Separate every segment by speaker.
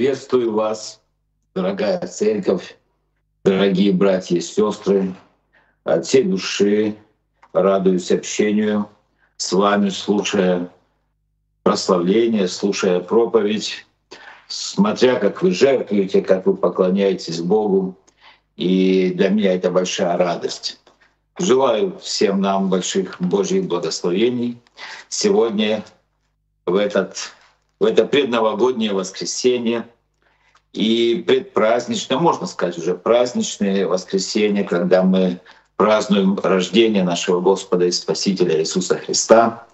Speaker 1: Приветствую вас, дорогая церковь, дорогие братья и сестры. От всей души радуюсь общению с вами, слушая прославление, слушая проповедь, смотря как вы жертвуете, как вы поклоняетесь Богу. И для меня это большая радость. Желаю всем нам больших Божьих благословений. Сегодня в, этот, в это предновогоднее воскресенье и предпраздничное, можно сказать уже праздничное воскресенье, когда мы празднуем рождение нашего Господа и Спасителя Иисуса Христа.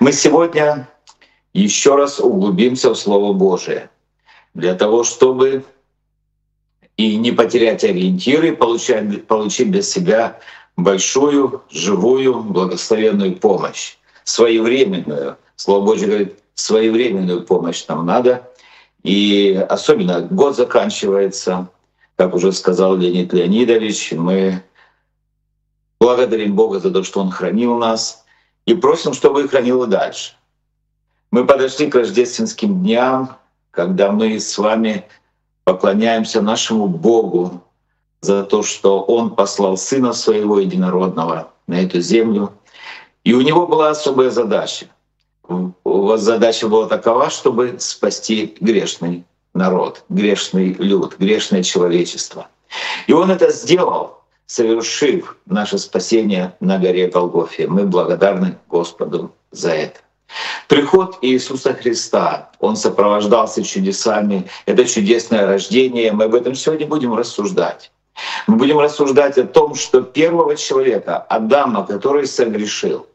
Speaker 1: Мы сегодня еще раз углубимся в Слово Божие для того, чтобы и не потерять ориентиры, получать, получить для себя большую, живую, благословенную помощь, своевременную. Слово Божье говорит, своевременную помощь нам надо. И особенно год заканчивается, как уже сказал Леонид Леонидович, мы благодарим Бога за то, что Он хранил нас, и просим, чтобы хранил и дальше. Мы подошли к рождественским дням, когда мы с вами поклоняемся нашему Богу за то, что Он послал Сына Своего Единородного на эту землю. И у Него была особая задача. У вас задача была такова, чтобы спасти грешный народ, грешный люд, грешное человечество. И Он это сделал, совершив наше спасение на горе Голгофе. Мы благодарны Господу за это. Приход Иисуса Христа, Он сопровождался чудесами, это чудесное рождение, мы об этом сегодня будем рассуждать. Мы будем рассуждать о том, что первого человека, Адама, который согрешил,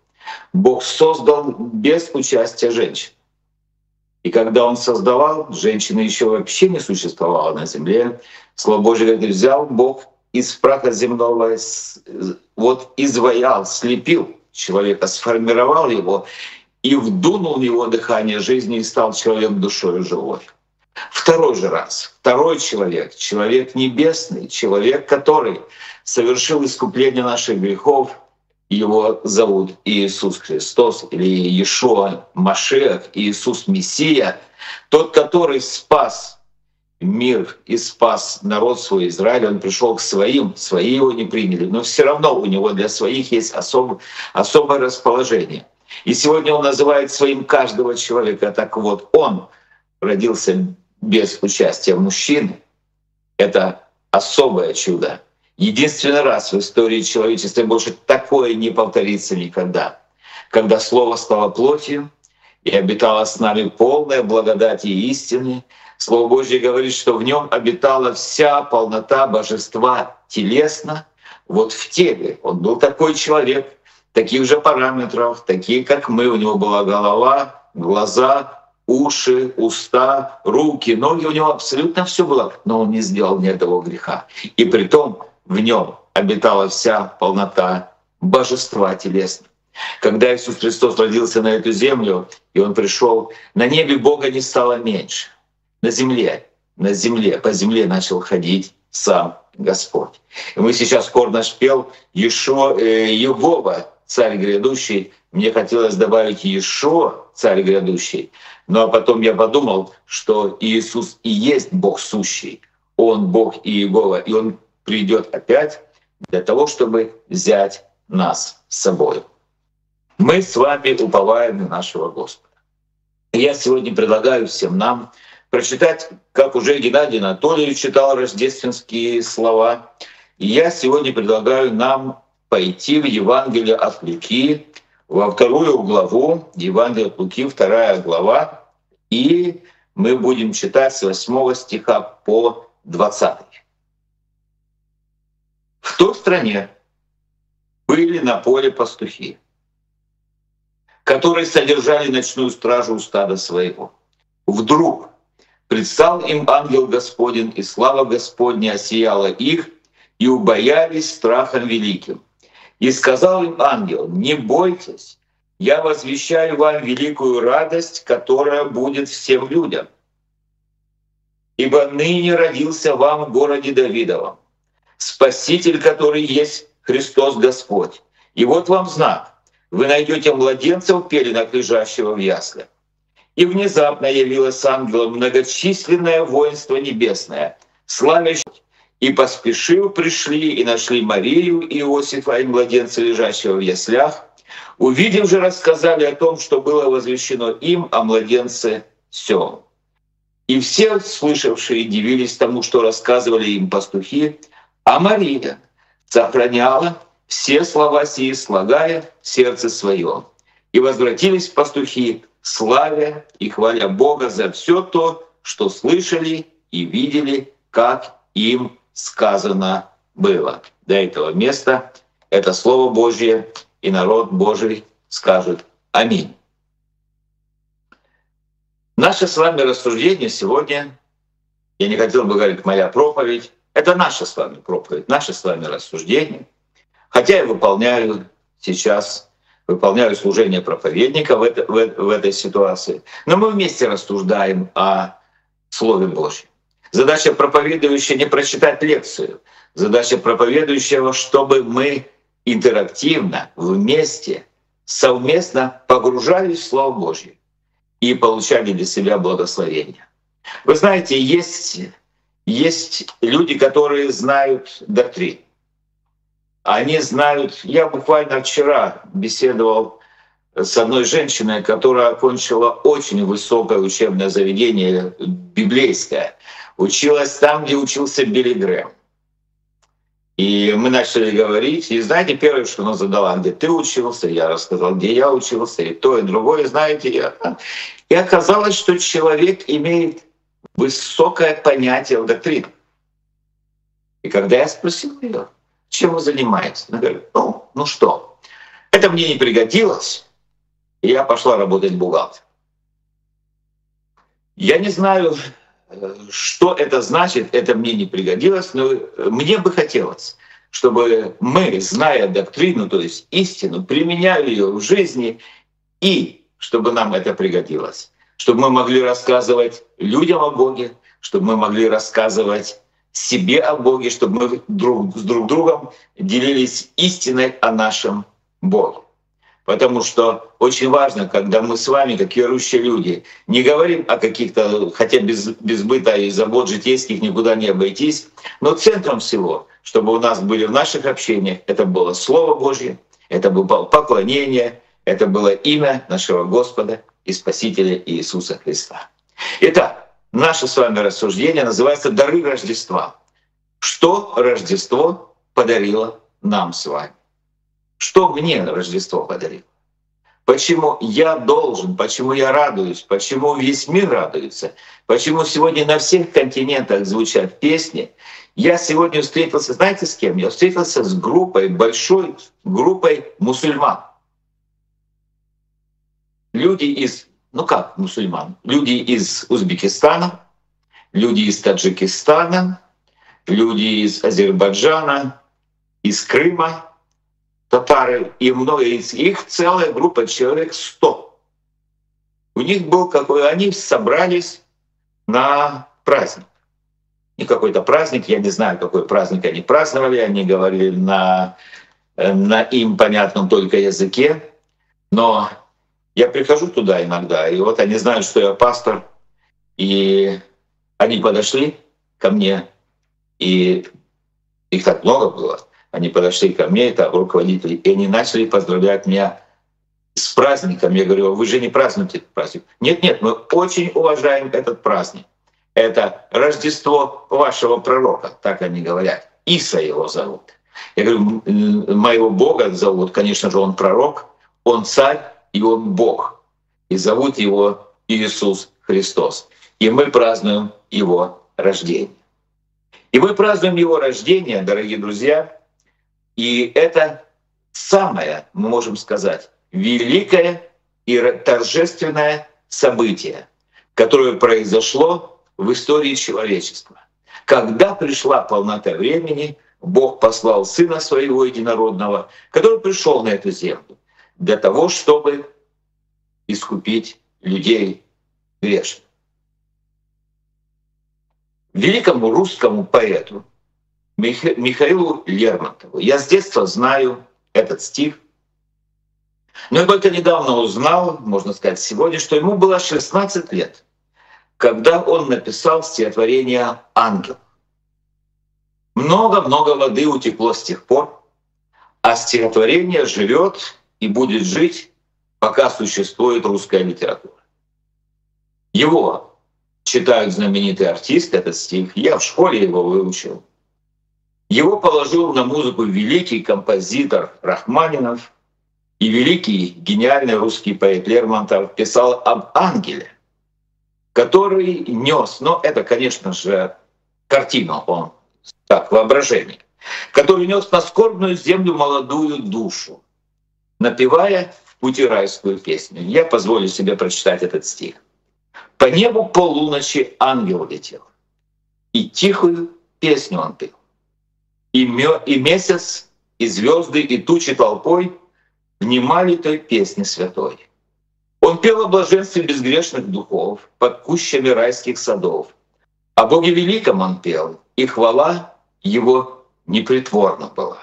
Speaker 1: Бог создал без участия женщин. И когда Он создавал, женщины еще вообще не существовало на земле. Слово Божье говорит, взял Бог из праха земного, вот изваял, слепил человека, сформировал его и вдунул в него дыхание жизни и стал человек душой живой. Второй же раз, второй человек, человек небесный, человек, который совершил искупление наших грехов, его зовут Иисус Христос или Иешуа Машех, Иисус Мессия, тот, который спас мир и спас народ свой Израиль, он пришел к своим, свои его не приняли, но все равно у него для своих есть особ, особое расположение — и сегодня он называет своим каждого человека. Так вот, он родился без участия мужчины. Это особое чудо. Единственный раз в истории человечества больше такое не повторится никогда. Когда Слово стало плотью и обитало с нами полная благодать и истины, Слово Божье говорит, что в нем обитала вся полнота божества телесно, вот в теле. Он был такой человек, таких же параметров, такие как мы. У него была голова, глаза, уши, уста, руки, ноги. У него абсолютно все было, но он не сделал ни одного греха. И при том в нем обитала вся полнота божества телесного. Когда Иисус Христос родился на эту землю, и Он пришел, на небе Бога не стало меньше. На земле, на земле, по земле начал ходить сам Господь. И мы сейчас хор наш пел Ешо, э, Егова, царь грядущий, мне хотелось добавить еще царь грядущий, но а потом я подумал, что Иисус и есть Бог сущий, Он Бог и Иегова, и Он придет опять для того, чтобы взять нас с собой. Мы с вами уповаем на нашего Господа. Я сегодня предлагаю всем нам прочитать, как уже Геннадий Анатольевич читал рождественские слова. И я сегодня предлагаю нам пойти в Евангелие от Луки, во вторую главу, Евангелие от Луки, вторая глава, и мы будем читать с 8 стиха по 20. В той стране были на поле пастухи, которые содержали ночную стражу у стада своего. Вдруг предстал им ангел Господень, и слава Господня осияла их, и убоялись страхом великим. И сказал им ангел, не бойтесь, я возвещаю вам великую радость, которая будет всем людям. Ибо ныне родился вам в городе Давидовом Спаситель, который есть Христос Господь. И вот вам знак. Вы найдете младенца в пеленах, лежащего в яслях. И внезапно явилось ангелом многочисленное воинство небесное, славящее и поспешив пришли и нашли Марию и Иосифа и младенца, лежащего в яслях. Увидев же, рассказали о том, что было возвещено им о младенце Сем. И все слышавшие дивились тому, что рассказывали им пастухи, а Мария сохраняла все слова сии, слагая сердце своем. И возвратились пастухи, славя и хваля Бога за все то, что слышали и видели, как им сказано было. До этого места это Слово Божье, и народ Божий скажет Аминь. Наше с вами рассуждение сегодня, я не хотел бы говорить моя проповедь, это наша с вами проповедь, наше с вами рассуждение. Хотя я выполняю сейчас, выполняю служение проповедника в, это, в, в этой ситуации. Но мы вместе рассуждаем о Слове Божьем. Задача проповедующего не прочитать лекцию. Задача проповедующего, чтобы мы интерактивно, вместе, совместно погружались в Слово Божье и получали для себя благословение. Вы знаете, есть, есть люди, которые знают доктрин. Они знают... Я буквально вчера беседовал с одной женщиной, которая окончила очень высокое учебное заведение, библейское училась там, где учился Билли Грэм. И мы начали говорить, и знаете, первое, что она задала, где ты учился, я рассказал, где я учился, и то, и другое, знаете. Я... И оказалось, что человек имеет высокое понятие о доктрине. И когда я спросил ее, чем вы занимаетесь, она говорит, ну, ну что, это мне не пригодилось, и я пошла работать бухгалтером. Я не знаю, что это значит, это мне не пригодилось, но мне бы хотелось, чтобы мы, зная доктрину, то есть истину, применяли ее в жизни, и чтобы нам это пригодилось, чтобы мы могли рассказывать людям о Боге, чтобы мы могли рассказывать себе о Боге, чтобы мы друг с друг другом делились истиной о нашем Боге. Потому что очень важно, когда мы с вами, как верующие люди, не говорим о каких-то, хотя без, без быта и забот житейских никуда не обойтись, но центром всего, чтобы у нас были в наших общениях, это было Слово Божье, это было поклонение, это было имя нашего Господа и Спасителя Иисуса Христа. Итак, наше с вами рассуждение называется «Дары Рождества». Что Рождество подарило нам с вами? Что мне Рождество подарило? Почему я должен, почему я радуюсь, почему весь мир радуется, почему сегодня на всех континентах звучат песни. Я сегодня встретился, знаете, с кем? Я встретился с группой, большой группой мусульман. Люди из, ну как мусульман? Люди из Узбекистана, люди из Таджикистана, люди из Азербайджана, из Крыма, татары, и много из их целая группа, человек 100. У них был какой, они собрались на праздник. Не какой-то праздник, я не знаю, какой праздник они праздновали, они говорили на, на им понятном только языке, но я прихожу туда иногда, и вот они знают, что я пастор, и они подошли ко мне, и их так много было, они подошли ко мне, это руководители, и они начали поздравлять меня с праздником. Я говорю, вы же не празднуете этот праздник. Нет, нет, мы очень уважаем этот праздник. Это Рождество вашего пророка, так они говорят. Иса его зовут. Я говорю, моего Бога зовут, конечно же, он пророк, он царь и он Бог. И зовут его Иисус Христос. И мы празднуем его рождение. И мы празднуем его рождение, дорогие друзья, и это самое, мы можем сказать, великое и торжественное событие, которое произошло в истории человечества. Когда пришла полнота времени, Бог послал Сына Своего Единородного, который пришел на эту землю для того, чтобы искупить людей грешных. Великому русскому поэту Михаилу Лермонтову. Я с детства знаю этот стих. Но я только недавно узнал, можно сказать, сегодня, что ему было 16 лет, когда он написал стихотворение «Ангел». Много-много воды утекло с тех пор, а стихотворение живет и будет жить, пока существует русская литература. Его читают знаменитые артисты, этот стих. Я в школе его выучил. Его положил на музыку великий композитор Рахманинов и великий гениальный русский поэт Лермонтов писал об ангеле, который нес, но это, конечно же, картина, он так, воображение, который нес на скорбную землю молодую душу, напевая в песню. Я позволю себе прочитать этот стих. «По небу полуночи ангел летел, и тихую песню он пел. И, мё, и месяц, и звезды, и тучи толпой внимали той песни святой. Он пел о блаженстве безгрешных духов под кущами райских садов. О Боге Великом он пел, и хвала его непритворна была.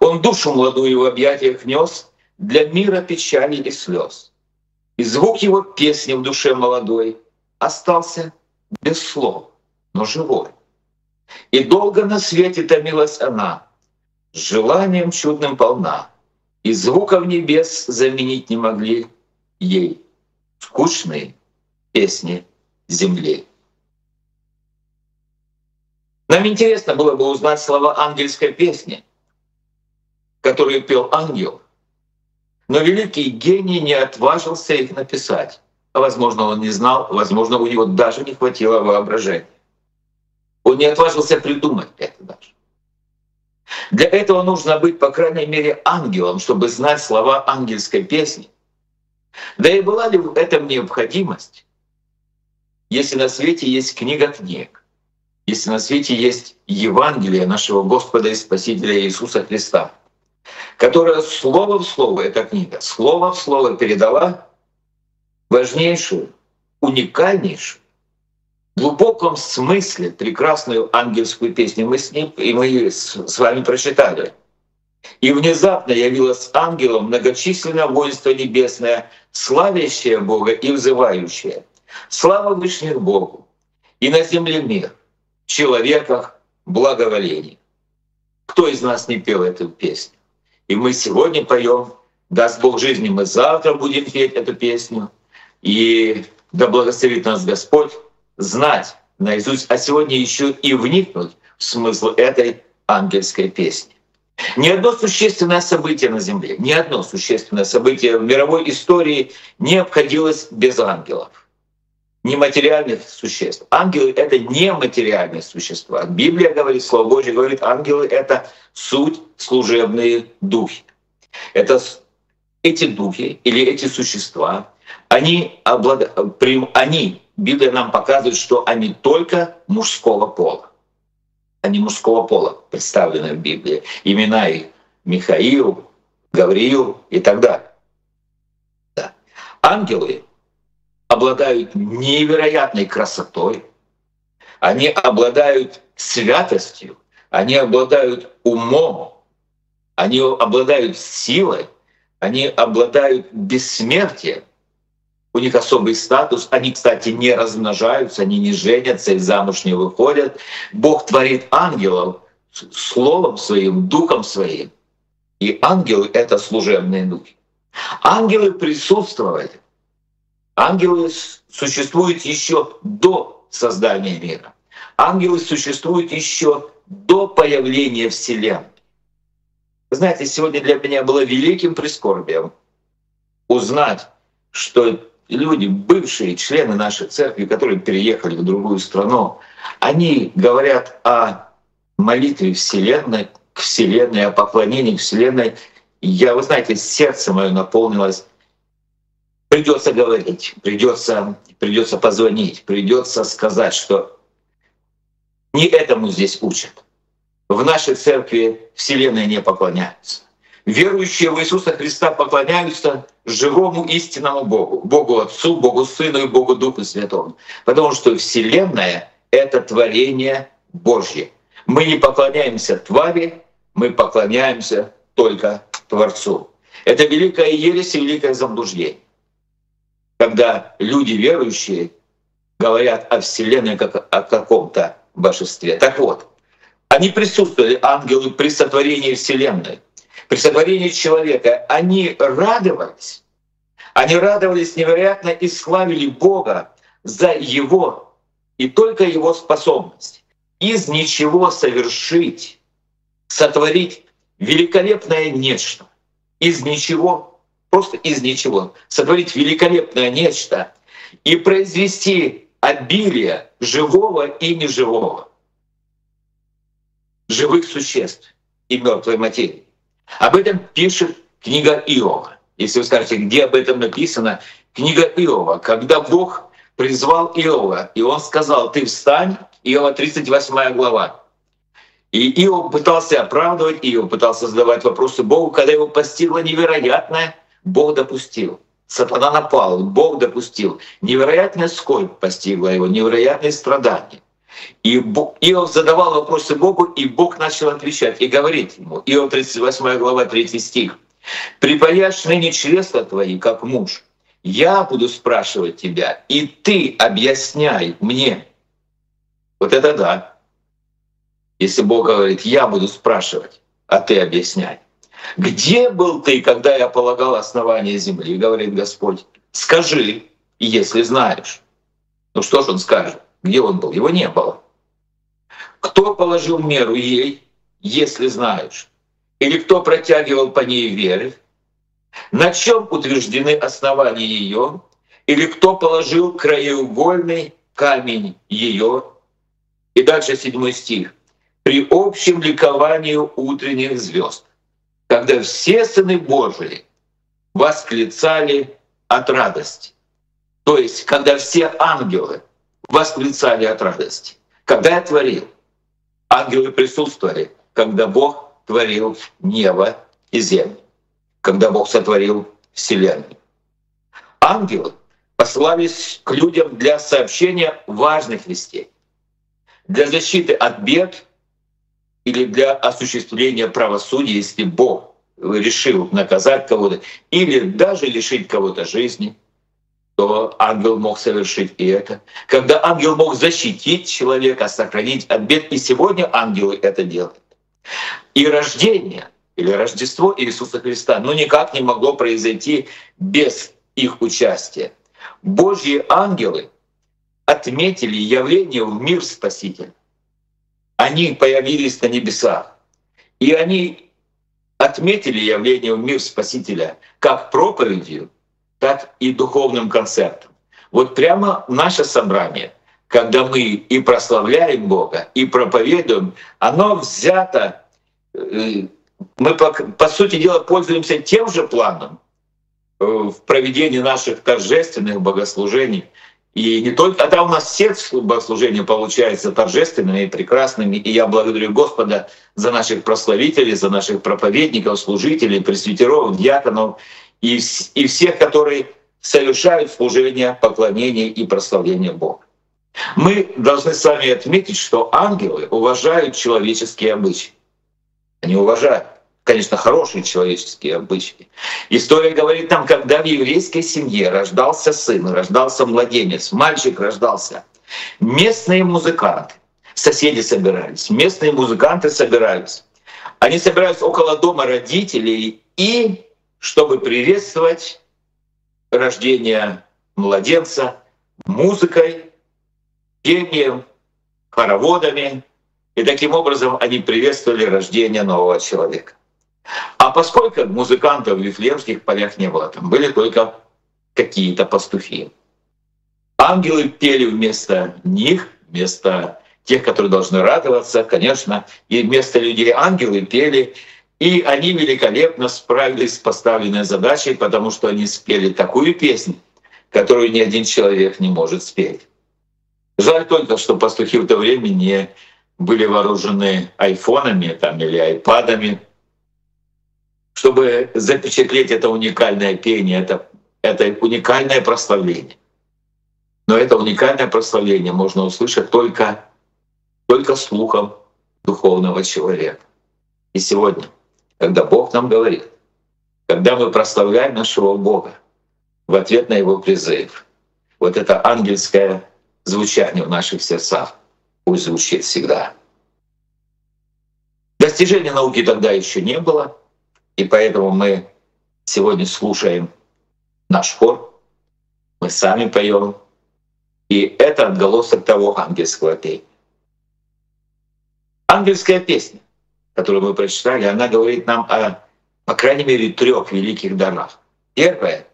Speaker 1: Он душу молодую в объятиях нес для мира печали и слез. И звук его песни в душе молодой остался без слов, но живой. И долго на свете томилась она, желанием чудным полна, и звуков небес заменить не могли ей скучные песни земли. Нам интересно было бы узнать слова ангельской песни, которую пел ангел. Но великий гений не отважился их написать. А возможно, он не знал, возможно, у него даже не хватило воображения. Он не отважился придумать это даже. Для этого нужно быть, по крайней мере, ангелом, чтобы знать слова ангельской песни. Да и была ли в этом необходимость, если на свете есть книга книг, если на свете есть Евангелие нашего Господа и Спасителя Иисуса Христа, которая слово в слово, эта книга, слово в слово передала важнейшую, уникальнейшую, в глубоком смысле прекрасную ангельскую песню. Мы с ним и мы с вами прочитали. И внезапно явилось ангелом многочисленное воинство небесное, славящее Бога и взывающее. Слава Вышних Богу! И на земле мир, человеках благоволение. Кто из нас не пел эту песню? И мы сегодня поем, даст Бог жизни, мы завтра будем петь эту песню. И да благословит нас Господь знать наизусть, а сегодня еще и вникнуть в смысл этой ангельской песни. Ни одно существенное событие на Земле, ни одно существенное событие в мировой истории не обходилось без ангелов нематериальных существ. Ангелы — это нематериальные существа. Библия говорит, Слово Божье говорит, ангелы — это суть служебные духи. Это эти духи или эти существа, они, облад... они, Библия нам показывает, что они только мужского пола. Они мужского пола представлены в Библии. Имена их Михаил, Гавриил и так далее. Да. Ангелы обладают невероятной красотой, они обладают святостью, они обладают умом, они обладают силой, они обладают бессмертием. У них особый статус. Они, кстати, не размножаются, они не женятся и замуж не выходят. Бог творит ангелов словом своим, духом своим. И ангелы — это служебные духи. Ангелы присутствовали Ангелы существуют еще до создания мира. Ангелы существуют еще до появления Вселенной. Знаете, сегодня для меня было великим прискорбием узнать, что люди, бывшие члены нашей церкви, которые переехали в другую страну, они говорят о молитве Вселенной, к Вселенной, о поклонении Вселенной. Я, вы знаете, сердце мое наполнилось придется говорить, придется, придется позвонить, придется сказать, что не этому здесь учат. В нашей церкви Вселенной не поклоняются. Верующие в Иисуса Христа поклоняются живому истинному Богу, Богу Отцу, Богу Сыну и Богу Духу Святому. Потому что Вселенная — это творение Божье. Мы не поклоняемся твари, мы поклоняемся только Творцу. Это великая ересь и великое заблуждение. Когда люди верующие говорят о Вселенной как о каком-то божестве. Так вот, они присутствовали, ангелы, при сотворении Вселенной, при сотворении человека. Они радовались, они радовались невероятно и славили Бога за Его и только Его способность из ничего совершить, сотворить великолепное нечто. Из ничего, просто из ничего, сотворить великолепное нечто и произвести обилие живого и неживого, живых существ и мертвой материи. Об этом пишет книга Иова. Если вы скажете, где об этом написано, книга Иова, когда Бог призвал Иова, и он сказал, ты встань, Иова 38 глава. И Иов пытался оправдывать, Иов пытался задавать вопросы Богу, когда его постигло невероятное, Бог допустил. Сатана напал, Бог допустил. Невероятная скорбь постигла его, невероятные страдания. И Иов задавал вопросы Богу, и Бог начал отвечать и говорить ему. Иов 38 глава 3 стих. «Припаяшь ныне чресла твои, как муж. Я буду спрашивать тебя, и ты объясняй мне». Вот это да. Если Бог говорит, я буду спрашивать, а ты объясняй. Где был ты, когда я полагал основание земли, говорит Господь? Скажи, если знаешь. Ну что ж он скажет? Где он был? Его не было. Кто положил меру ей, если знаешь? Или кто протягивал по ней веры? На чем утверждены основания ее? Или кто положил краеугольный камень ее? И дальше седьмой стих. При общем ликовании утренних звезд когда все сыны Божии восклицали от радости. То есть, когда все ангелы восклицали от радости. Когда я творил, ангелы присутствовали, когда Бог творил небо и землю, когда Бог сотворил Вселенную. Ангелы посылались к людям для сообщения важных вестей, для защиты от бед или для осуществления правосудия, если Бог решил наказать кого-то, или даже лишить кого-то жизни, то ангел мог совершить и это. Когда ангел мог защитить человека, сохранить от бед, и сегодня ангелы это делают. И рождение или Рождество Иисуса Христа ну никак не могло произойти без их участия. Божьи ангелы отметили явление в мир Спасителя они появились на небесах. И они отметили явление в мир Спасителя как проповедью, так и духовным концертом. Вот прямо наше собрание, когда мы и прославляем Бога, и проповедуем, оно взято, э, мы, по, по сути дела, пользуемся тем же планом э, в проведении наших торжественных богослужений — и не только, а там у нас все богослужения получаются торжественными и прекрасными. И я благодарю Господа за наших прославителей, за наших проповедников, служителей, пресвитеров, диаконов и, и всех, которые совершают служение, поклонение и прославление Бога. Мы должны сами отметить, что ангелы уважают человеческие обычаи. Они уважают конечно, хорошие человеческие обычаи. История говорит нам, когда в еврейской семье рождался сын, рождался младенец, мальчик рождался, местные музыканты, соседи собирались, местные музыканты собирались. Они собирались около дома родителей и, чтобы приветствовать рождение младенца музыкой, пением, хороводами, и таким образом они приветствовали рождение нового человека. А поскольку музыкантов в Вифлеемских полях не было, там были только какие-то пастухи. Ангелы пели вместо них, вместо тех, которые должны радоваться, конечно, и вместо людей ангелы пели, и они великолепно справились с поставленной задачей, потому что они спели такую песню, которую ни один человек не может спеть. Жаль только, что пастухи в то время не были вооружены айфонами там, или айпадами, чтобы запечатлеть это уникальное пение, это, это уникальное прославление. Но это уникальное прославление можно услышать только, только слухом духовного человека. И сегодня, когда Бог нам говорит, когда мы прославляем нашего Бога в ответ на Его призыв. Вот это ангельское звучание в наших сердцах пусть звучит всегда. Достижения науки тогда еще не было, и поэтому мы сегодня слушаем наш хор, мы сами поем, и это отголосок того ангельского пения. Ангельская песня, которую мы прочитали, она говорит нам о, по крайней мере, трех великих дарах. Первое,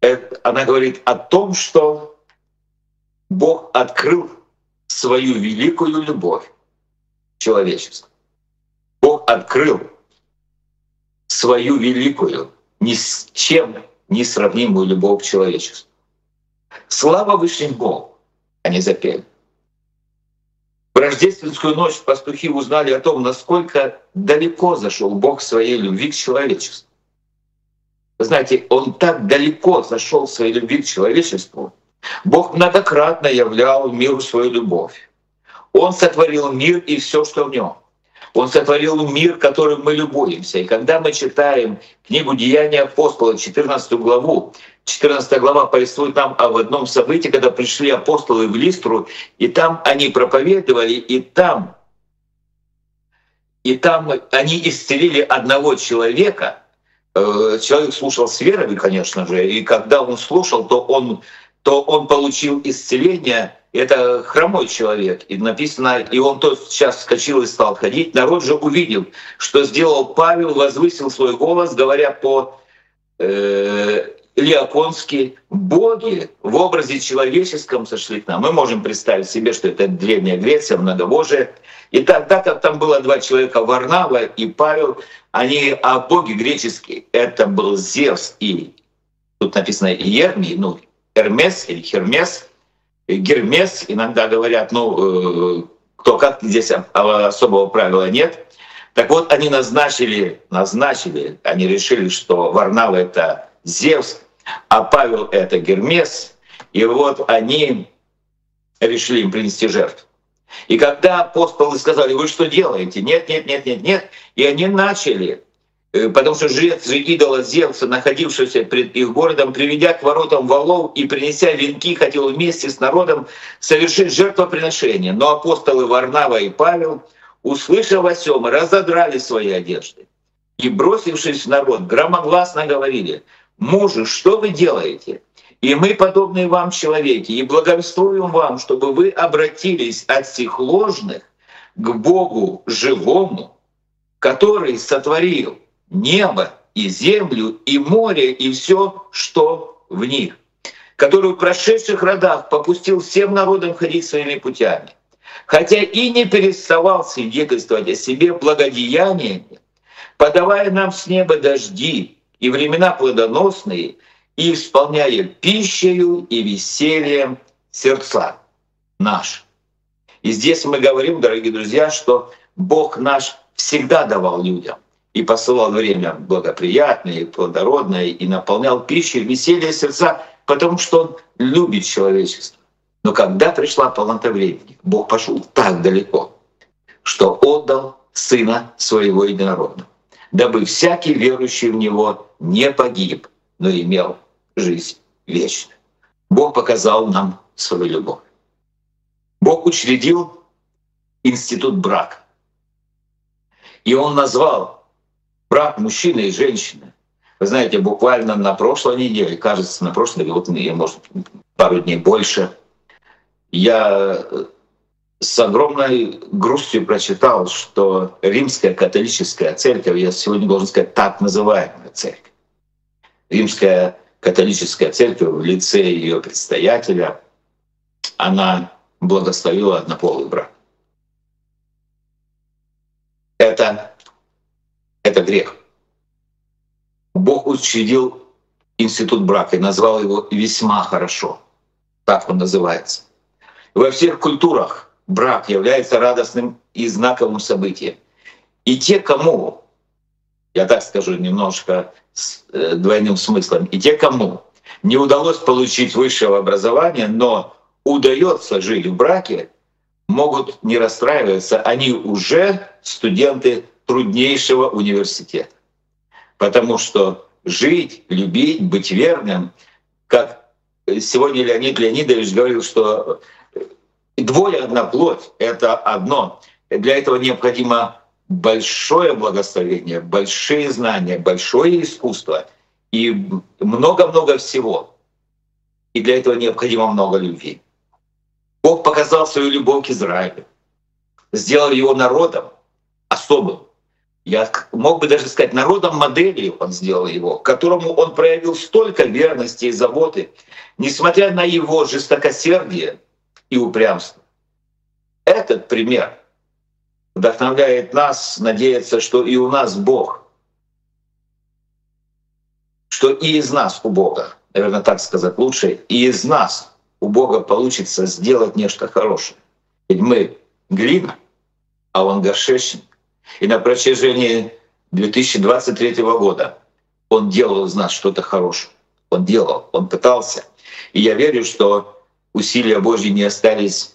Speaker 1: это, она говорит о том, что Бог открыл свою великую любовь человечеству. Бог открыл свою великую, ни с чем не сравнимую любовь к человечеству. Слава Высшим Богу, они запели. В рождественскую ночь пастухи узнали о том, насколько далеко зашел Бог своей любви к человечеству. Вы знаете, Он так далеко зашел своей любви к человечеству. Бог многократно являл миру свою любовь. Он сотворил мир и все, что в нем. Он сотворил мир, которым мы любуемся. И когда мы читаем книгу «Деяния апостола», 14 главу, 14 глава повествует нам об одном событии, когда пришли апостолы в Листру, и там они проповедовали, и там, и там они исцелили одного человека. Э, человек слушал с верой, конечно же, и когда он слушал, то он, то он получил исцеление — это хромой человек. И написано, и он тот сейчас вскочил и стал ходить. Народ же увидел, что сделал Павел, возвысил свой голос, говоря по э, Леоконски, боги в образе человеческом сошли к нам. Мы можем представить себе, что это Древняя Греция, многобожие. И так как там было два человека, Варнава и Павел, они, а боги греческие, это был Зевс и, тут написано Ермий, ну, Эрмес или Хермес, Гермес, иногда говорят, ну, э, кто как, здесь особого правила нет. Так вот, они назначили, назначили, они решили, что Варнава — это Зевс, а Павел — это Гермес. И вот они решили им принести жертву. И когда апостолы сказали, вы что делаете? Нет, нет, нет, нет, нет. И они начали потому что жрец идола Зевса, находившийся пред их городом, приведя к воротам валов и принеся венки, хотел вместе с народом совершить жертвоприношение. Но апостолы Варнава и Павел, услышав о сем, разодрали свои одежды и, бросившись в народ, громогласно говорили, «Мужи, что вы делаете? И мы, подобные вам человеки, и благовествуем вам, чтобы вы обратились от всех ложных к Богу живому, который сотворил небо и землю, и море, и все, что в них, который в прошедших родах попустил всем народам ходить своими путями, хотя и не переставал свидетельствовать о себе благодеяниями, подавая нам с неба дожди и времена плодоносные, и исполняя пищею и весельем сердца наши. И здесь мы говорим, дорогие друзья, что Бог наш всегда давал людям и посылал время благоприятное, плодородное, и наполнял пищей веселье сердца, потому что Он любит человечество. Но когда пришла полнота времени, Бог пошел так далеко, что отдал Сына Своего Единородного, дабы всякий верующий в Него не погиб, но имел жизнь вечную. Бог показал нам свою любовь. Бог учредил институт брака. И Он назвал брак мужчины и женщины. Вы знаете, буквально на прошлой неделе, кажется, на прошлой неделе, вот, может, пару дней больше, я с огромной грустью прочитал, что римская католическая церковь, я сегодня должен сказать так называемая церковь, римская католическая церковь в лице ее предстоятеля, она благословила однополый брак. Это это грех. Бог учредил институт брака и назвал его весьма хорошо. Так он называется. Во всех культурах брак является радостным и знаковым событием. И те, кому, я так скажу немножко с э, двойным смыслом, и те, кому не удалось получить высшего образования, но удается жить в браке, могут не расстраиваться, они уже студенты труднейшего университета. Потому что жить, любить, быть верным. Как сегодня Леонид Леонидович говорил, что двое одна плоть — это одно. Для этого необходимо большое благословение, большие знания, большое искусство и много-много всего. И для этого необходимо много любви. Бог показал свою любовь к Израилю, сделал его народом особым. Я мог бы даже сказать, народом моделью он сделал его, которому он проявил столько верности и заботы, несмотря на его жестокосердие и упрямство. Этот пример вдохновляет нас надеяться, что и у нас Бог, что и из нас у Бога, наверное, так сказать лучше, и из нас у Бога получится сделать нечто хорошее. Ведь мы глина, а Он горшечник. И на протяжении 2023 года Он делал из нас что-то хорошее. Он делал, Он пытался. И я верю, что усилия Божьи не остались,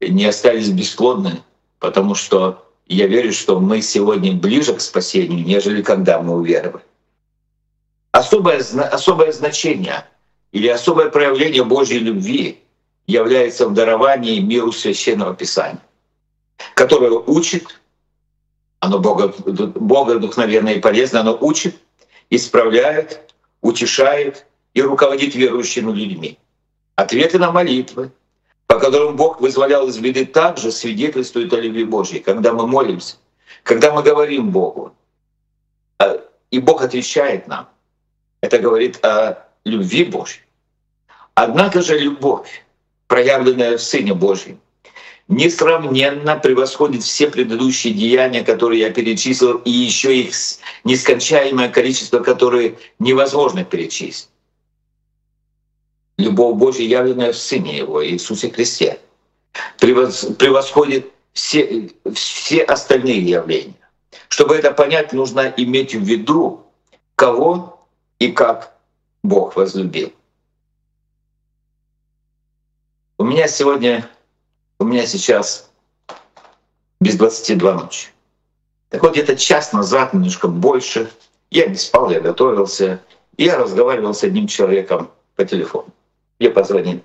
Speaker 1: не остались бесплодны, потому что я верю, что мы сегодня ближе к спасению, нежели когда мы уверовали. Особое, особое значение или особое проявление Божьей любви является в даровании миру Священного Писания, которое учит, оно Бога, Бога вдохновенно и полезно, оно учит, исправляет, утешает и руководит верующими людьми. Ответы на молитвы, по которым Бог вызволял из беды, также свидетельствуют о любви Божьей, когда мы молимся, когда мы говорим Богу. А, и Бог отвечает нам. Это говорит о любви Божьей. Однако же любовь, проявленная в Сыне Божьем, несравненно превосходит все предыдущие деяния, которые я перечислил, и еще их нескончаемое количество, которые невозможно перечислить. Любовь Божья, явленная в Сыне Его, Иисусе Христе, превосходит все, все остальные явления. Чтобы это понять, нужно иметь в виду, кого и как Бог возлюбил. У меня сегодня у меня сейчас без 22 ночи. Так вот, где-то час назад, немножко больше, я не спал, я готовился, и я разговаривал с одним человеком по телефону. Мне позвонили.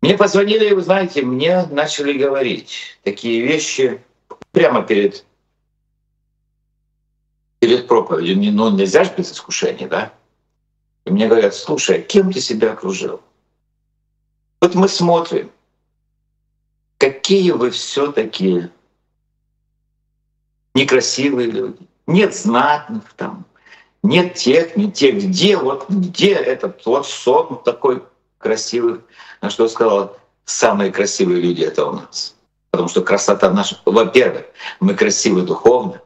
Speaker 1: Мне позвонили, и вы знаете, мне начали говорить такие вещи прямо перед, перед проповедью. Ну, нельзя же без искушения, да? И мне говорят, слушай, кем ты себя окружил? Вот мы смотрим, какие вы все таки некрасивые люди. Нет знатных там, нет тех, не тех. Где вот где этот вот сон такой красивый? На что сказала, самые красивые люди это у нас. Потому что красота наша, во-первых, мы красивы духовно,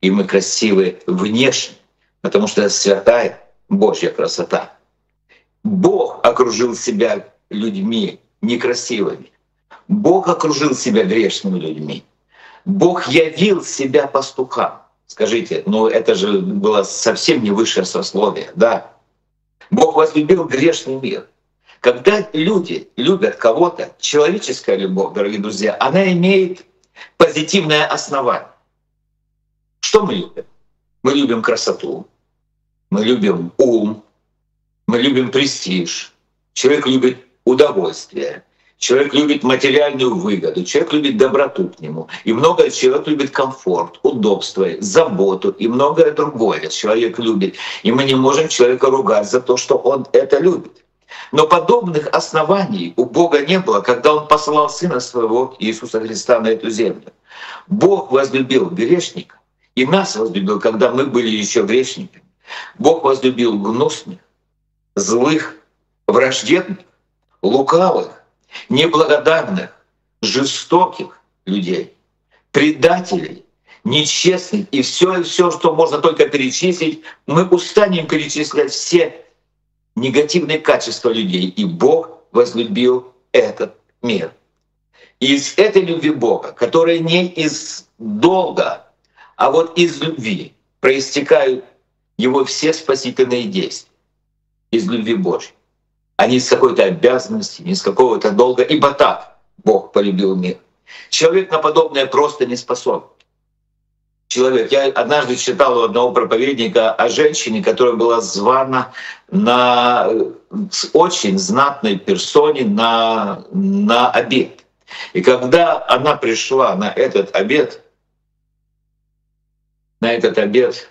Speaker 1: и мы красивы внешне, потому что это святая Божья красота. Бог окружил себя людьми некрасивыми. Бог окружил себя грешными людьми. Бог явил себя пастухам. Скажите, ну это же было совсем не высшее сословие, да? Бог возлюбил грешный мир. Когда люди любят кого-то, человеческая любовь, дорогие друзья, она имеет позитивное основание. Что мы любим? Мы любим красоту, мы любим ум, мы любим престиж. Человек любит удовольствие. Человек любит материальную выгоду, человек любит доброту к нему. И многое человек любит комфорт, удобство, заботу и многое другое человек любит. И мы не можем человека ругать за то, что он это любит. Но подобных оснований у Бога не было, когда Он послал Сына Своего Иисуса Христа на эту землю. Бог возлюбил грешника, и нас возлюбил, когда мы были еще грешниками. Бог возлюбил гнусных, злых, враждебных, лукавых, неблагодарных, жестоких людей, предателей, нечестных и все, все, что можно только перечислить, мы устанем перечислять все негативные качества людей. И Бог возлюбил этот мир. И из этой любви Бога, которая не из долга, а вот из любви, проистекают его все спасительные действия из любви Божьей а не с какой-то обязанности, не с какого-то долга, ибо так Бог полюбил мир. Человек на подобное просто не способен. человек. Я однажды читал у одного проповедника о женщине, которая была звана на очень знатной персоне на, на обед. И когда она пришла на этот обед, на этот обед,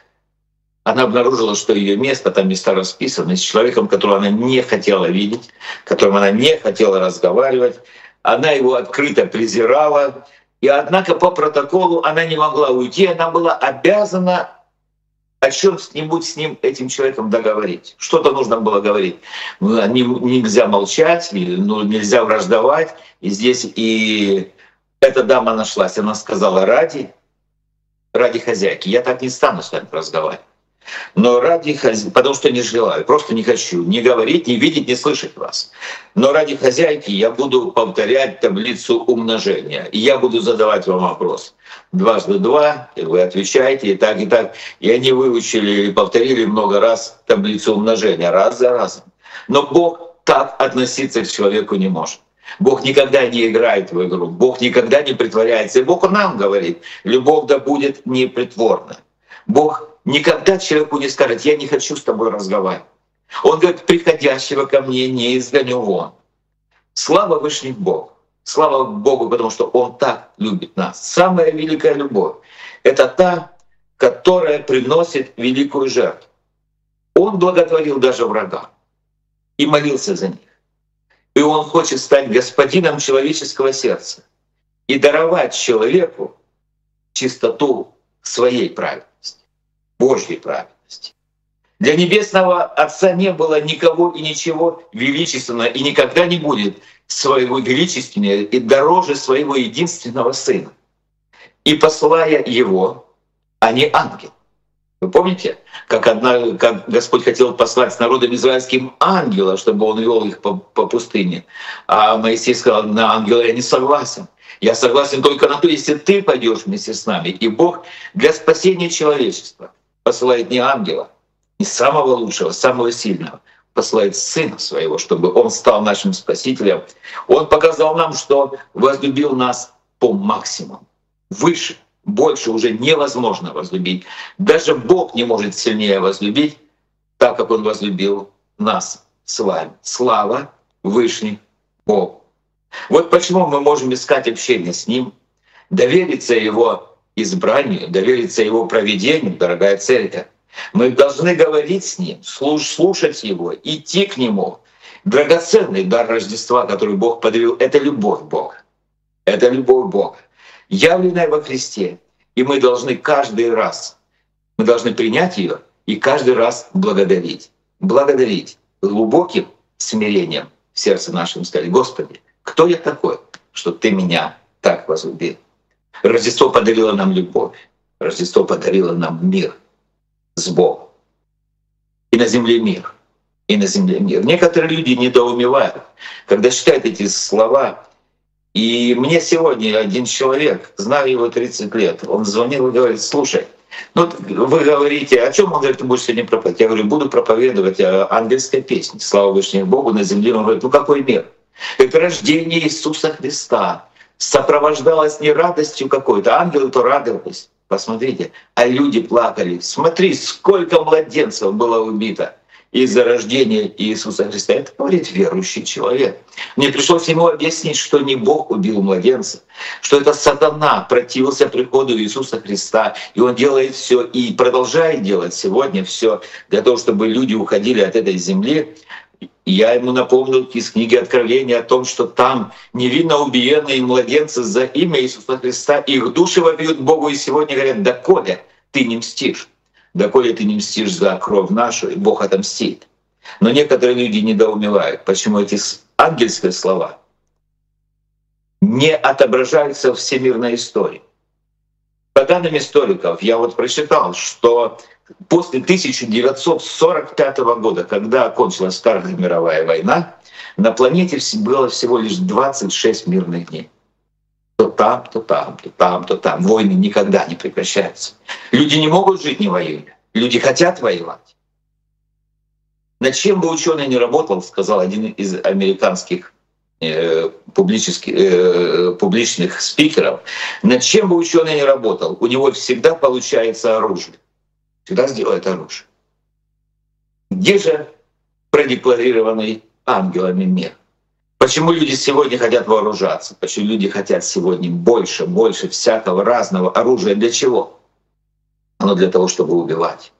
Speaker 1: она обнаружила, что ее место, там места расписаны, с человеком, которого она не хотела видеть, которым она не хотела разговаривать. Она его открыто презирала, и однако по протоколу она не могла уйти, она была обязана о чем-нибудь с ним, этим человеком договорить. Что-то нужно было говорить. Ну, нельзя молчать, ну, нельзя враждовать. И здесь и эта дама нашлась. Она сказала, ради, ради хозяйки, я так не стану с вами разговаривать. Но ради хозяйки, потому что не желаю, просто не хочу не говорить, не видеть, не слышать вас. Но ради хозяйки я буду повторять таблицу умножения. И я буду задавать вам вопрос. Дважды два, и вы отвечаете, и так, и так. И они выучили и повторили много раз таблицу умножения, раз за разом. Но Бог так относиться к человеку не может. Бог никогда не играет в игру, Бог никогда не притворяется. И Бог нам говорит, любовь да будет непритворна. Бог никогда человеку не скажет, я не хочу с тобой разговаривать. Он говорит, приходящего ко мне не изгоню вон. Слава Вышний Бог. Слава Богу, потому что Он так любит нас. Самая великая любовь — это та, которая приносит великую жертву. Он благотворил даже врага и молился за них. И Он хочет стать господином человеческого сердца и даровать человеку чистоту своей правды. Божьей праведности. Для Небесного Отца не было никого и ничего величественного, и никогда не будет своего величественнее и дороже своего единственного Сына. И посылая Его, а не ангел. Вы помните, как, одна, как Господь хотел послать с народом израильским ангела, чтобы он вел их по, по пустыне. А Моисей сказал, на ангела я не согласен. Я согласен только на то, если ты пойдешь вместе с нами. И Бог для спасения человечества — посылает не ангела, не самого лучшего, самого сильного, посылает Сына Своего, чтобы Он стал нашим Спасителем. Он показал нам, что возлюбил нас по максимуму, выше, больше уже невозможно возлюбить. Даже Бог не может сильнее возлюбить, так как Он возлюбил нас с вами. Слава Вышний Бог. Вот почему мы можем искать общение с Ним, довериться Его избранию, довериться Его проведению, дорогая церковь. Мы должны говорить с Ним, слушать Его, идти к Нему. Драгоценный дар Рождества, который Бог подарил, — это любовь Бога. Это любовь Бога, явленная во Христе. И мы должны каждый раз, мы должны принять ее и каждый раз благодарить. Благодарить глубоким смирением в сердце нашем сказать, Господи, кто я такой, что Ты меня так возлюбил? Рождество подарило нам любовь. Рождество подарило нам мир с Богом. И на земле мир. И на земле мир. Некоторые люди недоумевают, когда читают эти слова. И мне сегодня один человек, знаю его 30 лет, он звонил и говорит, слушай, ну, вы говорите, о чем он говорит, ты будешь сегодня проповедовать? Я говорю, буду проповедовать о ангельской песне. Слава Вышнему Богу на земле. Он говорит, ну какой мир? Это рождение Иисуса Христа сопровождалось не радостью какой-то, ангелы-то радовались, посмотрите, а люди плакали. Смотри, сколько младенцев было убито из-за рождения Иисуса Христа. Это говорит верующий человек. Мне пришлось ему объяснить, что не Бог убил младенца, что это сатана противился приходу Иисуса Христа, и он делает все и продолжает делать сегодня все для того, чтобы люди уходили от этой земли я ему напомнил из книги Откровения о том, что там невинно убиенные младенцы за имя Иисуса Христа, их души вопиют Богу и сегодня говорят, да коля ты не мстишь, да коля ты не мстишь за кровь нашу, и Бог отомстит. Но некоторые люди недоумевают, почему эти ангельские слова не отображаются в всемирной истории. По данным историков, я вот прочитал, что после 1945 года, когда окончилась Вторая мировая война, на планете было всего лишь 26 мирных дней. То там, то там, то там, то там. Войны никогда не прекращаются. Люди не могут жить не воюя. Люди хотят воевать. Над чем бы ученый не работал, сказал один из американских публических, э, публичных спикеров, над чем бы ученый не работал, у него всегда получается оружие. Всегда сделает оружие. Где же продекларированный ангелами мир? Почему люди сегодня хотят вооружаться? Почему люди хотят сегодня больше, больше всякого разного оружия? Для чего? Оно для того, чтобы убивать.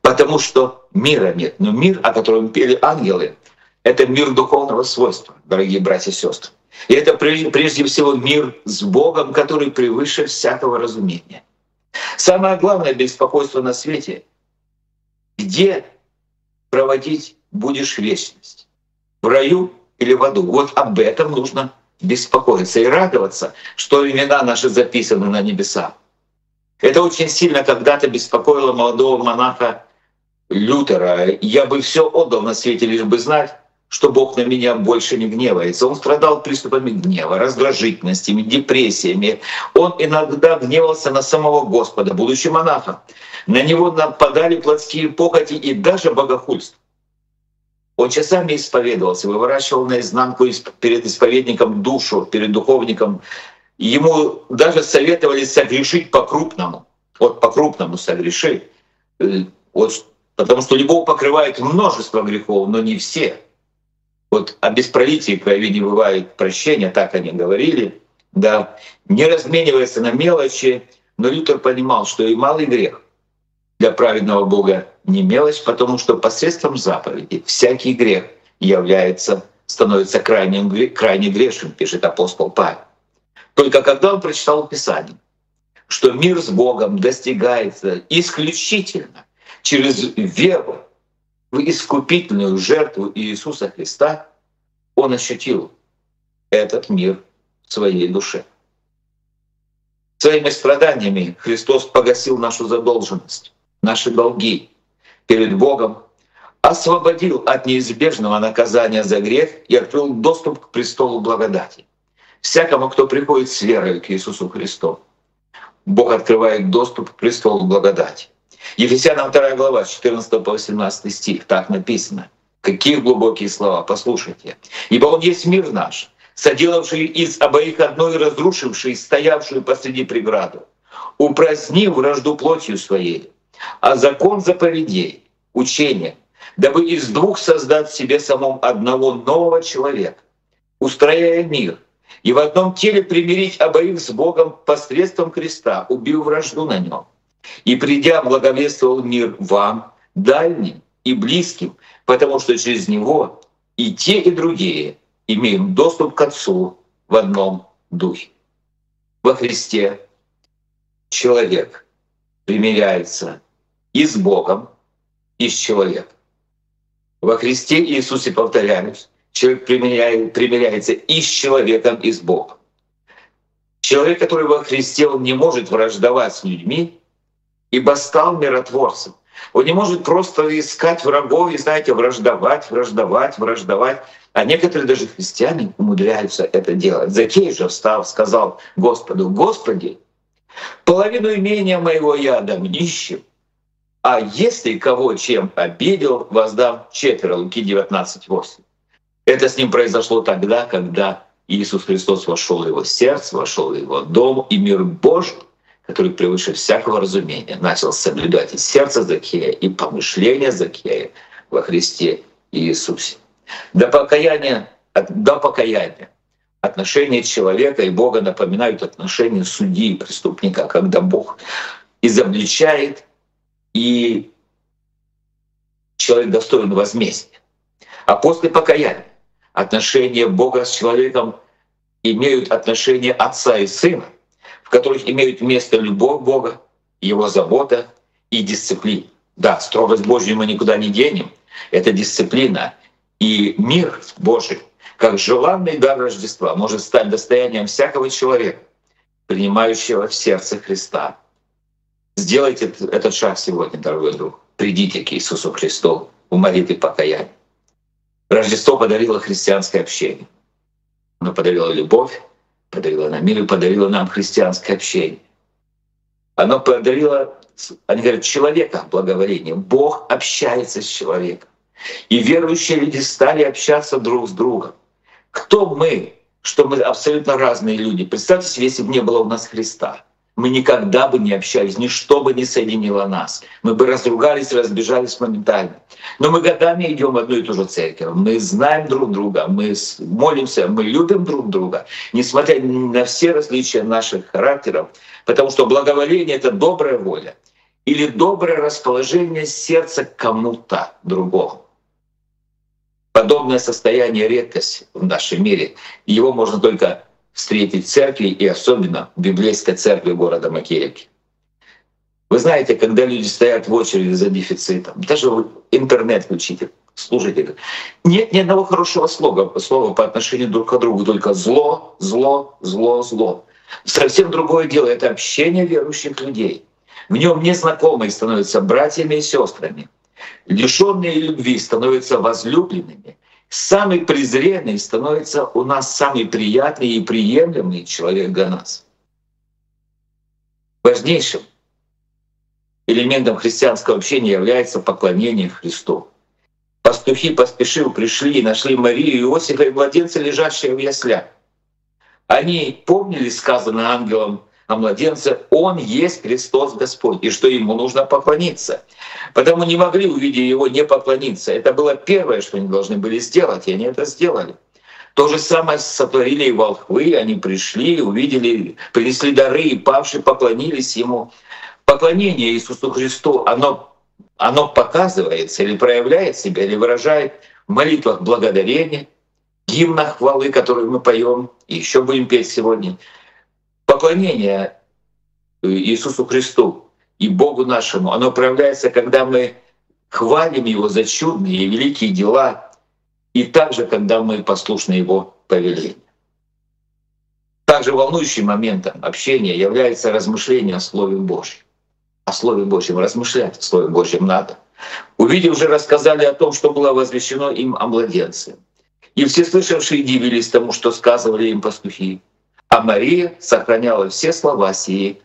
Speaker 1: Потому что мира нет. Но мир, о котором пели ангелы, это мир духовного свойства, дорогие братья и сестры. И это прежде всего мир с Богом, который превыше всякого разумения. Самое главное беспокойство на свете — где проводить будешь вечность? В раю или в аду? Вот об этом нужно беспокоиться и радоваться, что имена наши записаны на небесах. Это очень сильно когда-то беспокоило молодого монаха Лютера. Я бы все отдал на свете, лишь бы знать, что Бог на меня больше не гневается. Он страдал приступами гнева, раздражительностями, депрессиями. Он иногда гневался на самого Господа, будучи монахом. На него нападали плотские похоти и даже богохульство. Он часами исповедовался, выворачивал наизнанку перед исповедником душу, перед духовником. Ему даже советовали согрешить по-крупному. Вот по-крупному согреши. Э, вот, потому что любого покрывает множество грехов, но не все. Вот о бесправитии крови не бывает прощения, так они говорили. Да, не разменивается на мелочи, но Лютер понимал, что и малый грех для праведного Бога не мелочь, потому что посредством заповеди всякий грех является, становится крайним, крайне грешным, пишет апостол Павел. Только когда он прочитал Писание, что мир с Богом достигается исключительно через веру искупительную жертву Иисуса Христа, он ощутил этот мир в своей душе. Своими страданиями Христос погасил нашу задолженность, наши долги перед Богом, освободил от неизбежного наказания за грех и открыл доступ к престолу благодати. Всякому, кто приходит с верой к Иисусу Христу, Бог открывает доступ к престолу благодати. Ефесянам 2 глава, 14 по 18 стих, так написано. Какие глубокие слова, послушайте. «Ибо Он есть мир наш, соделавший из обоих одной разрушивший стоявшую посреди преграду, упразднив вражду плотью своей, а закон заповедей, учения, дабы из двух создать себе самом одного нового человека, устрояя мир, и в одном теле примирить обоих с Богом посредством креста, убив вражду на нем и придя, благовествовал мир вам, дальним и близким, потому что через него и те, и другие имеем доступ к Отцу в одном духе. Во Христе человек примиряется и с Богом, и с человеком. Во Христе Иисусе, повторяюсь, человек примиряется и с человеком, и с Богом. Человек, который во Христе, он не может враждовать с людьми, ибо стал миротворцем. Он не может просто искать врагов и, знаете, враждовать, враждовать, враждовать. А некоторые даже христиане умудряются это делать. Закей же встал, сказал Господу, «Господи, половину имения моего я дам нищим, а если кого чем обидел, воздам четверо». Луки 19:8. Это с ним произошло тогда, когда Иисус Христос вошел в его сердце, вошел в его дом, и мир Божий который превыше всякого разумения начал соблюдать и сердце Закея, и помышления Закея во Христе Иисусе. До покаяния, до покаяния отношения человека и Бога напоминают отношения судьи и преступника, когда Бог изобличает, и человек достоин возмездия. А после покаяния отношения Бога с человеком имеют отношение отца и сына — которых имеют место любовь Бога, Его забота и дисциплина. Да, строгость Божью мы никуда не денем. Это дисциплина. И мир Божий, как желанный дар Рождества, может стать достоянием всякого человека, принимающего в сердце Христа. Сделайте этот шаг сегодня, дорогой друг. Придите к Иисусу Христу в молитве покаяния. Рождество подарило христианское общение. Оно подарило любовь, подарила нам и подарила нам христианское общение. Оно подарило, они говорят, человека благоволение. Бог общается с человеком. И верующие люди стали общаться друг с другом. Кто мы, что мы абсолютно разные люди? Представьте себе, если бы не было у нас Христа мы никогда бы не общались, ничто бы не соединило нас. Мы бы разругались, разбежались моментально. Но мы годами идем в одну и ту же церковь. Мы знаем друг друга, мы молимся, мы любим друг друга, несмотря на все различия наших характеров, потому что благоволение — это добрая воля или доброе расположение сердца кому-то другому. Подобное состояние — редкость в нашем мире. Его можно только встретить церкви и особенно в библейской церкви города Макеевки. Вы знаете, когда люди стоят в очереди за дефицитом, даже интернет включите, слушайте, нет ни одного хорошего слова, слова по отношению друг к другу, только зло, зло, зло, зло. Совсем другое дело — это общение верующих людей. В нем незнакомые становятся братьями и сестрами. Лишенные любви становятся возлюбленными самый презренный становится у нас самый приятный и приемлемый человек для нас. Важнейшим элементом христианского общения является поклонение Христу. Пастухи, поспешив, пришли и нашли Марию Иосифа и младенца, лежащего в яслях. Они помнили сказанное ангелом о младенце, Он есть Христос Господь, и что Ему нужно поклониться. Потому не могли, увидя Его, не поклониться. Это было первое, что они должны были сделать, и они это сделали. То же самое сотворили и волхвы, они пришли, увидели, принесли дары, и павшие поклонились Ему. Поклонение Иисусу Христу, оно, оно показывается или проявляет себя, или выражает в молитвах благодарения, гимнах хвалы, которые мы поем, и еще будем петь сегодня — поклонение э, Иисусу Христу и Богу нашему, оно проявляется, когда мы хвалим Его за чудные и великие дела, и также, когда мы послушны Его повелению. Также волнующим моментом общения является размышление о Слове Божьем. О Слове Божьем. Размышлять о Слове Божьем надо. Увидев, уже рассказали о том, что было возвещено им о младенце. И все слышавшие дивились тому, что сказывали им пастухи. А Мария сохраняла все слова сии,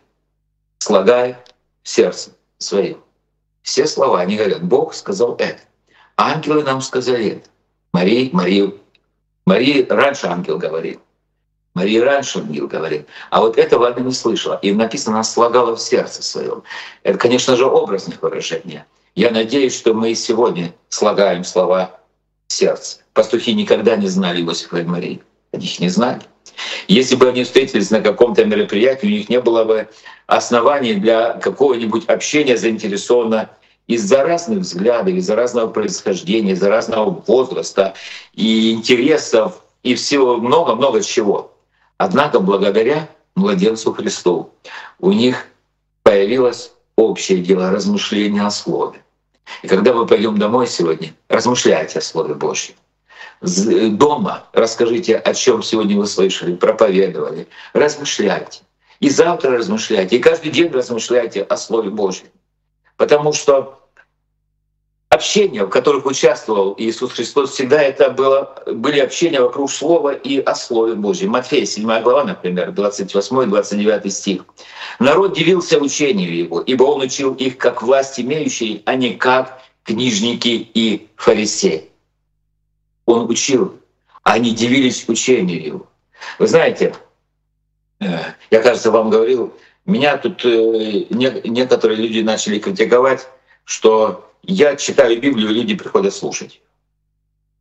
Speaker 1: слагая в сердце своем. Все слова, они говорят, Бог сказал это. Ангелы нам сказали это. Мария, Мария, Мария раньше ангел говорил. Мария раньше ангел говорил. А вот этого она не слышала. И написано, она слагала в сердце своем. Это, конечно же, образное выражение. Я надеюсь, что мы сегодня слагаем слова в сердце. Пастухи никогда не знали Иосифа и Марии. Они их не знали. Если бы они встретились на каком-то мероприятии, у них не было бы оснований для какого-нибудь общения заинтересованно из-за разных взглядов, из-за разного происхождения, из-за разного возраста и интересов, и всего много-много чего. Однако благодаря младенцу Христу у них появилось общее дело размышления о Слове. И когда мы пойдем домой сегодня, размышляйте о Слове Божьем дома расскажите, о чем сегодня вы слышали, проповедовали, размышляйте. И завтра размышляйте, и каждый день размышляйте о Слове Божьем. Потому что общения, в которых участвовал Иисус Христос, всегда это было, были общения вокруг Слова и о Слове Божьем. Матфея 7 глава, например, 28-29 стих. «Народ дивился учению Его, ибо Он учил их как власть имеющие, а не как книжники и фарисеи» он учил, а они дивились учению его. Вы знаете, э, я, кажется, вам говорил, меня тут э, некоторые люди начали критиковать, что я читаю Библию, люди приходят слушать.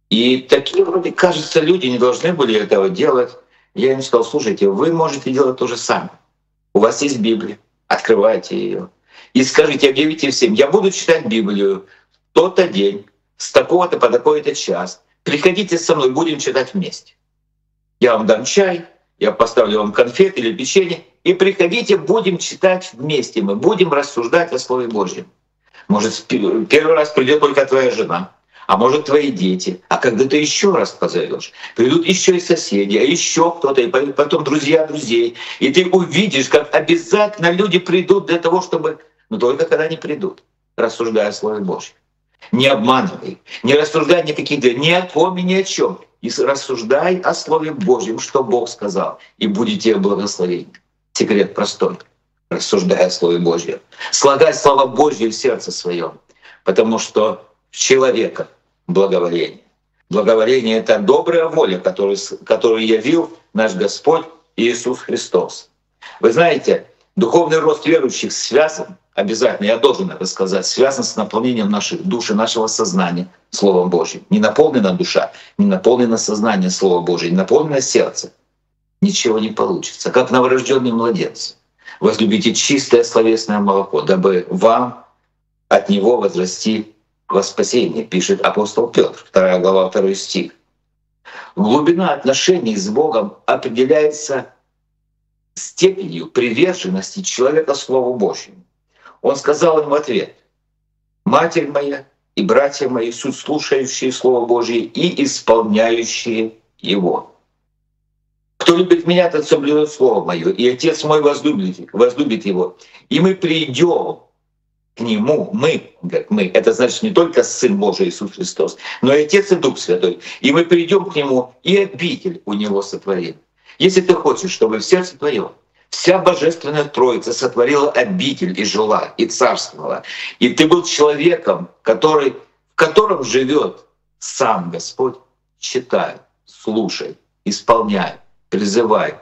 Speaker 1: И такие вроде, кажется, люди не должны были этого делать. Я им сказал, слушайте, вы можете делать то же самое. У вас есть Библия, открывайте ее. И скажите, объявите всем, я буду читать Библию тот-то день, с такого-то по такой-то час. Приходите со мной, будем читать вместе. Я вам дам чай, я поставлю вам конфет или печенье, и приходите, будем читать вместе, мы будем рассуждать о Слове Божьем. Может, первый раз придет только твоя жена, а может твои дети. А когда ты еще раз позовешь, придут еще и соседи, а еще кто-то, и потом друзья друзей. И ты увидишь, как обязательно люди придут для того, чтобы... Но только когда они придут, рассуждая о Слове Божьем. Не обманывай, не рассуждай никаких дел, ни о ком и ни о чем. И рассуждай о Слове Божьем, что Бог сказал, и будете благословения. Секрет простой. Рассуждай о Слове Божьем. Слагай слова Божьи в сердце своем, потому что человека благоволение. Благоволение — это добрая воля, которую, которую явил наш Господь Иисус Христос. Вы знаете, духовный рост верующих связан, обязательно, я должен это сказать, связан с наполнением наших душ и нашего сознания Словом Божьим. Не наполнена душа, не наполнено сознание Слова Божьего, не наполнено сердце. Ничего не получится, как новорожденный младенцы. Возлюбите чистое словесное молоко, дабы вам от него возрасти во спасение, пишет апостол Петр, 2 глава, 2 стих. Глубина отношений с Богом определяется степенью приверженности человека Слову Божьему. Он сказал им в ответ, «Матерь моя и братья мои, суть слушающие Слово Божье и исполняющие его». Кто любит меня, тот соблюдет Слово Мое, и Отец мой возлюбит, возлюбит его. И мы придем к Нему, мы, как мы, это значит не только Сын Божий Иисус Христос, но и Отец и Дух Святой. И мы придем к Нему, и обитель у Него сотворим. Если ты хочешь, чтобы в сердце твоем вся Божественная Троица сотворила обитель и жила, и царствовала, и ты был человеком, который, в котором живет сам Господь, читай, слушай, исполняй, призывай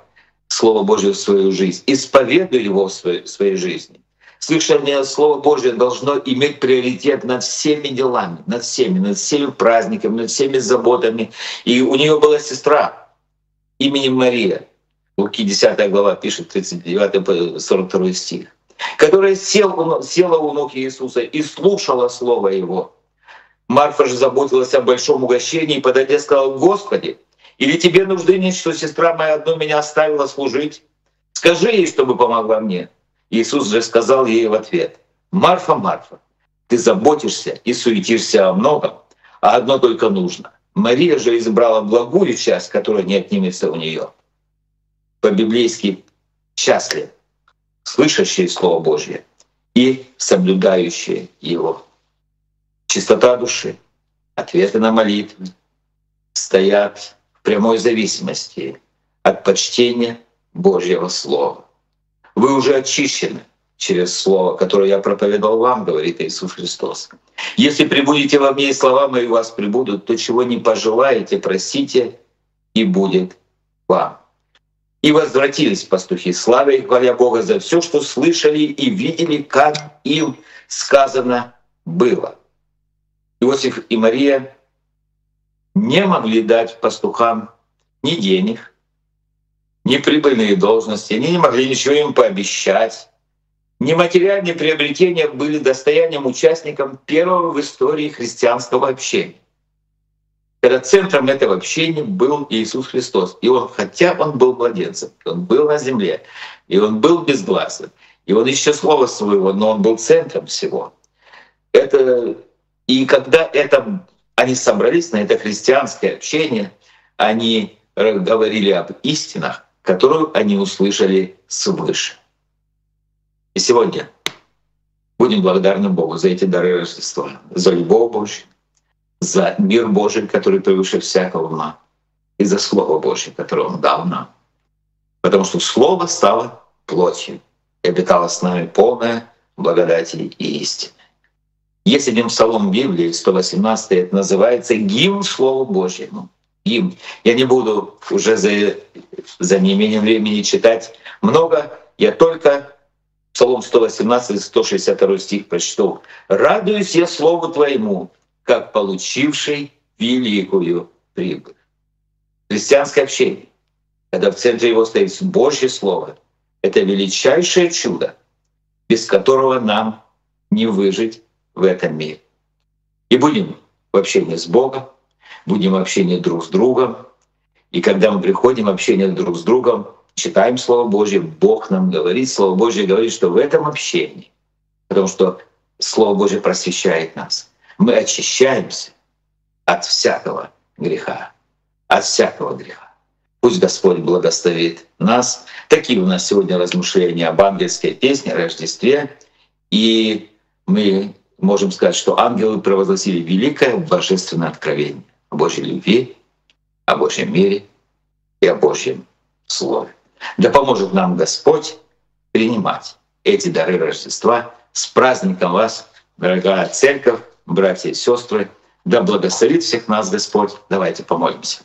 Speaker 1: Слово Божье в свою жизнь, исповедуй его в своей, в своей жизни. Слышание Слова Божьего должно иметь приоритет над всеми делами, над всеми, над всеми праздниками, над всеми заботами. И у нее была сестра именем Мария. Луки 10 глава пишет 39-42 стих которая села, села у ног Иисуса и слушала Слово Его. Марфа же заботилась о большом угощении и, подойдя, сказала, «Господи, или тебе нужды нет, что сестра моя одну меня оставила служить? Скажи ей, чтобы помогла мне». Иисус же сказал ей в ответ, «Марфа, Марфа, ты заботишься и суетишься о многом, а одно только нужно. Мария же избрала благую часть, которая не отнимется у нее. По-библейски счастлив, слышащие Слово Божье и соблюдающие его. Чистота души, ответы на молитвы стоят в прямой зависимости от почтения Божьего Слова. Вы уже очищены через Слово, которое я проповедовал вам, говорит Иисус Христос. Если прибудете во мне, и слова мои у вас прибудут, то чего не пожелаете, просите, и будет вам. И возвратились пастухи, славя и хваля Бога за все, что слышали и видели, как им сказано было. Иосиф и Мария не могли дать пастухам ни денег, ни прибыльные должности, они не могли ничего им пообещать. Нематериальные приобретения были достоянием участникам первого в истории христианского общения. Когда центром этого общения был Иисус Христос. И он, хотя он был младенцем, он был на земле, и он был безгласен, и он еще слова своего, но он был центром всего. Это, и когда это, они собрались на это христианское общение, они говорили об истинах, которую они услышали свыше. И сегодня будем благодарны Богу за эти дары Рождества, за любовь Божью, за мир Божий, который превыше всякого ума, и за Слово Божье, которое Он дал нам. Потому что Слово стало плотью и обитало с нами полное благодати и истины. Есть один псалом Библии, 118, это называется «Гимн Слову Божьему» им. Я не буду уже за, за неимением времени читать много, я только Псалом 118, 162 стих прочту. «Радуюсь я Слову Твоему, как получивший великую прибыль». Христианское общение, когда в центре его стоит Божье Слово, это величайшее чудо, без которого нам не выжить в этом мире. И будем в общении с Богом, будем в общении друг с другом. И когда мы приходим в общение друг с другом, читаем Слово Божье, Бог нам говорит, Слово Божье говорит, что в этом общении, потому что Слово Божье просвещает нас, мы очищаемся от всякого греха, от всякого греха. Пусть Господь благословит нас. Такие у нас сегодня размышления об ангельской песне, Рождестве. И мы можем сказать, что ангелы провозгласили великое божественное откровение о Божьей любви, о Божьем мире и о Божьем Слове. Да поможет нам Господь принимать эти дары Рождества. С праздником вас, дорогая церковь, братья и сестры, Да благословит всех нас Господь. Давайте помолимся.